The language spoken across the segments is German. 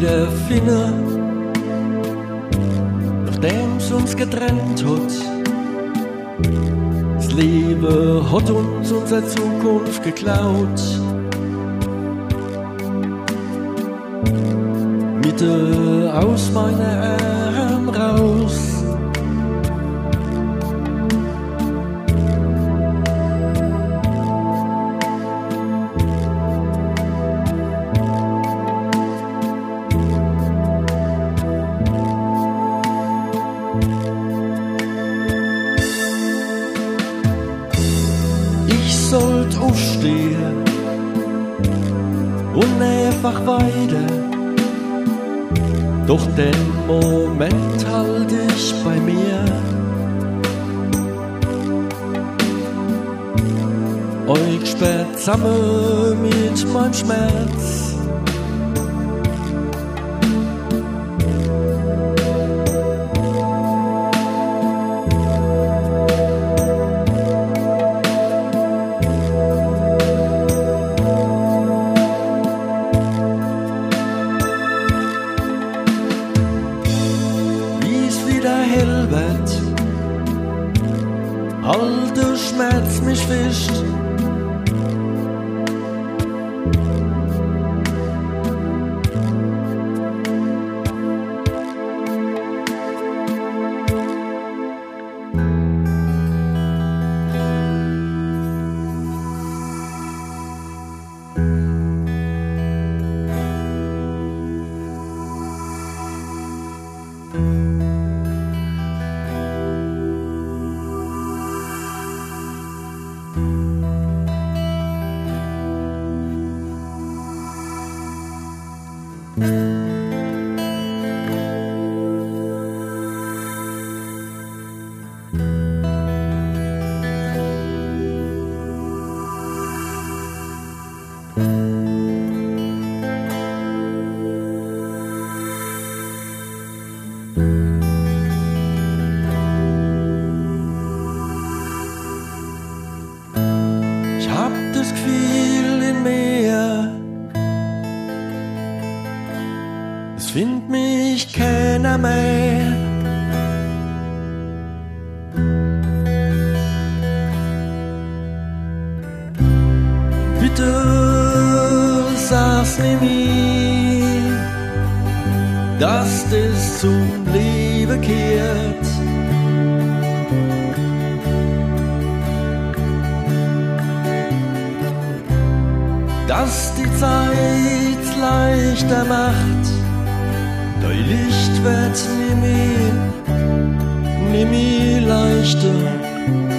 wieder finden, nachdem's uns getrennt hat. Das Leben hat uns unsere Zukunft geklaut. Mitte aus meiner Arm sollt aufstehen und einfach weiter. Doch den Moment halt ich bei mir. Euch sperrt zusammen mit meinem Schmerz. Bitte sag's mir nie, dass das zum Leben kehrt. dass die Zeit leichter macht. Dein Licht wird nimmer, nimmer leichter.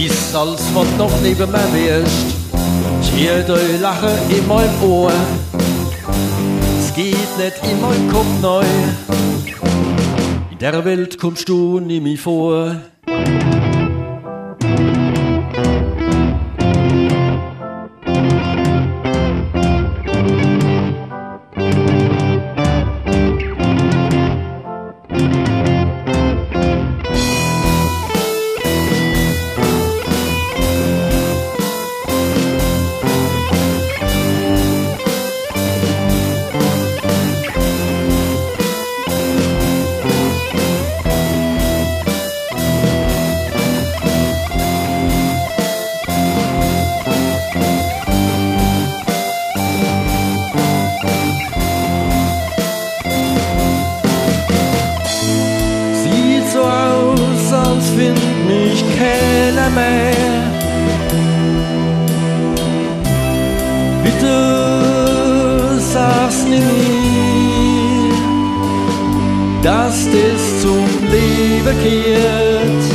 Siehst, als was noch neben mir höre dein Lachen in meinem Ohr. Es geht nicht in meinem Kopf neu. In der Welt kommst du nie mehr vor. verkeerd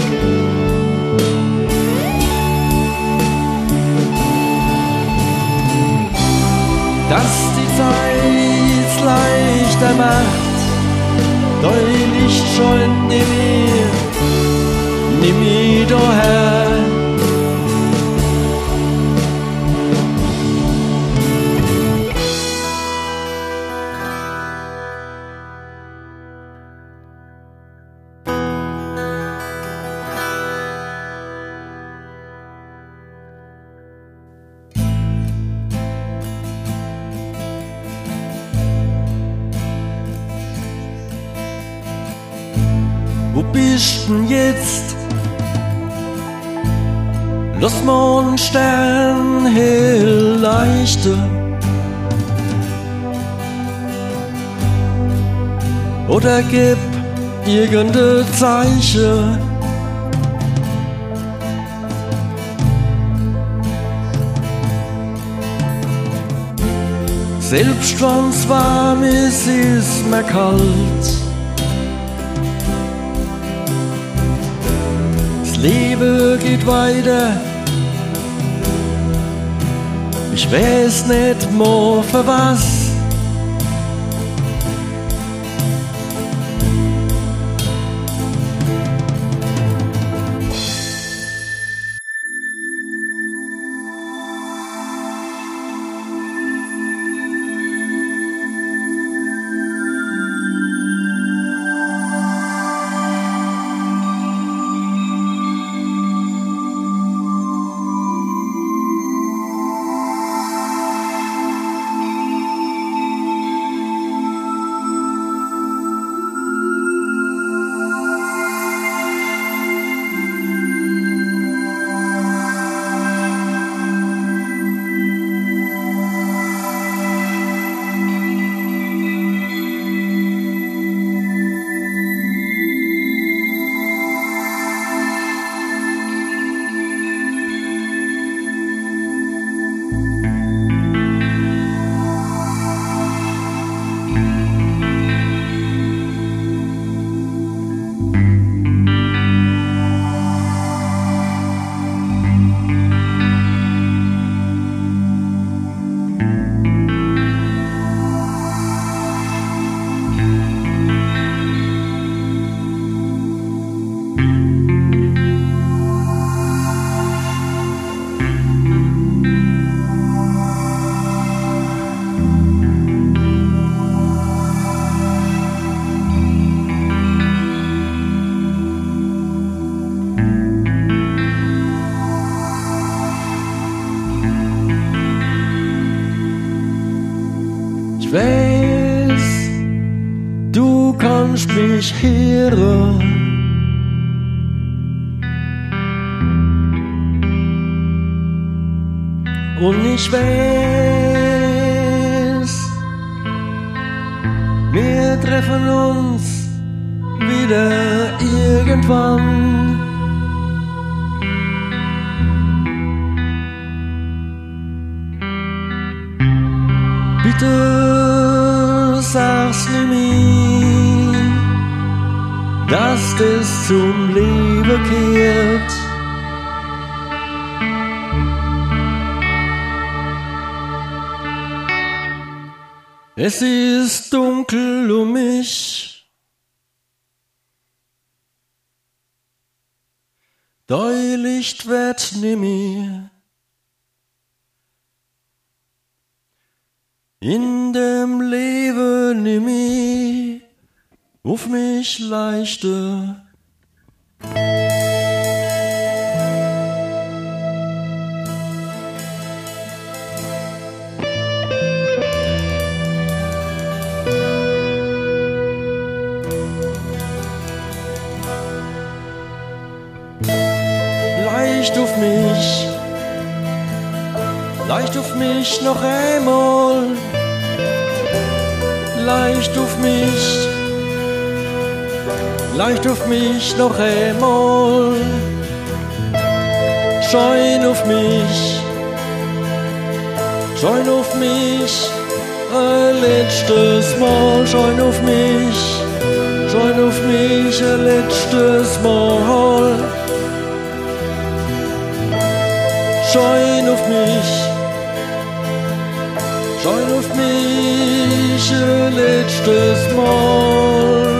oder gib irgendein Zeichen. Selbst wenn's warm ist, ist mir kalt. Leben geht weiter. Ich weiß nicht mehr für was. Ich weiß, wir treffen uns wieder irgendwann. Bitte sag's mir, dass es zum Leben kehrt. Es ist dunkel um mich. Deu Licht wird nimmer. In dem Leben nimmer auf mich leichte. Leicht auf mich, leicht auf mich noch einmal, leicht auf mich, leicht auf mich noch einmal, schein auf mich, schein auf mich, ein letztes Mal, schein auf mich, schein auf mich, ein letztes Mal. Schein auf mich, schein auf mich, ein letztes Mal.